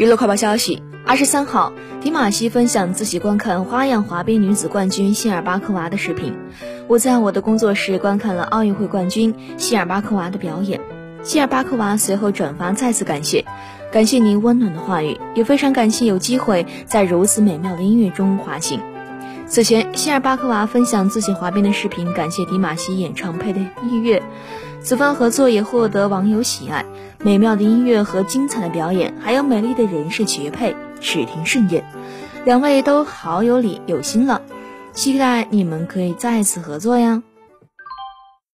娱乐快报消息：二十三号，迪玛希分享自己观看花样滑冰女子冠军希尔巴克娃的视频。我在我的工作室观看了奥运会冠军希尔巴克娃的表演。希尔巴克娃随后转发再次感谢，感谢您温暖的话语，也非常感谢有机会在如此美妙的音乐中滑行。此前，希尔巴克娃分享自己滑冰的视频，感谢迪玛希演唱配的音乐。此番合作也获得网友喜爱，美妙的音乐和精彩的表演，还有美丽的人是绝配，视听盛宴。两位都好有理有心了，期待你们可以再次合作呀。